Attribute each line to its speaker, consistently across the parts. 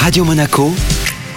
Speaker 1: Radio Monaco,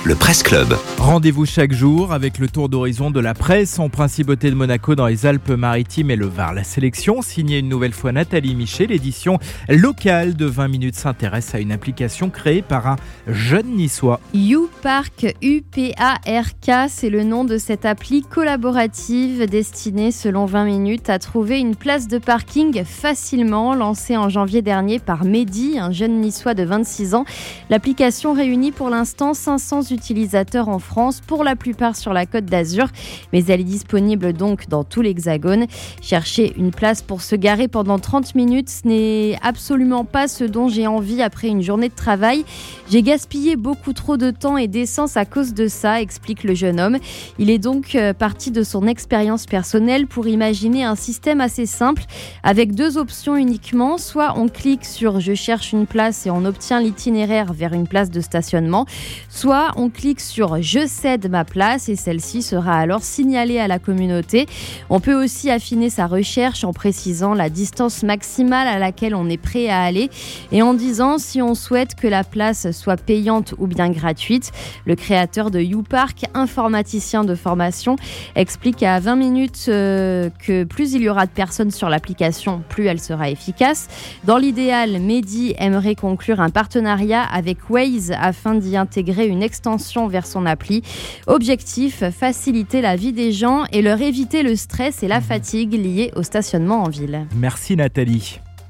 Speaker 1: le Presse Club.
Speaker 2: Rendez-vous chaque jour avec le tour d'horizon de la presse en principauté de Monaco dans les Alpes-Maritimes et le Var. La sélection, signée une nouvelle fois Nathalie Miché, l'édition locale de 20 minutes s'intéresse à une application créée par un jeune niçois.
Speaker 3: YouPark, U-P-A-R-K, c'est le nom de cette appli collaborative destinée, selon 20 minutes, à trouver une place de parking facilement, lancée en janvier dernier par Mehdi, un jeune niçois de 26 ans. L'application réunit pour l'instant 500 utilisateurs en France, pour la plupart sur la côte d'Azur, mais elle est disponible donc dans tout l'Hexagone. Chercher une place pour se garer pendant 30 minutes, ce n'est absolument pas ce dont j'ai envie après une journée de travail. J'ai gaspillé beaucoup trop de temps et d'essence à cause de ça, explique le jeune homme. Il est donc euh, parti de son expérience personnelle pour imaginer un système assez simple avec deux options uniquement. Soit on clique sur je cherche une place et on obtient l'itinéraire vers une place de stationnement, soit clique sur Je cède ma place et celle-ci sera alors signalée à la communauté. On peut aussi affiner sa recherche en précisant la distance maximale à laquelle on est prêt à aller et en disant si on souhaite que la place soit payante ou bien gratuite. Le créateur de YouPark, informaticien de formation, explique à 20 minutes euh, que plus il y aura de personnes sur l'application, plus elle sera efficace. Dans l'idéal, Mehdi aimerait conclure un partenariat avec Waze afin d'y intégrer une extension vers son appli. Objectif, faciliter la vie des gens et leur éviter le stress et la fatigue liés au stationnement en ville.
Speaker 2: Merci Nathalie.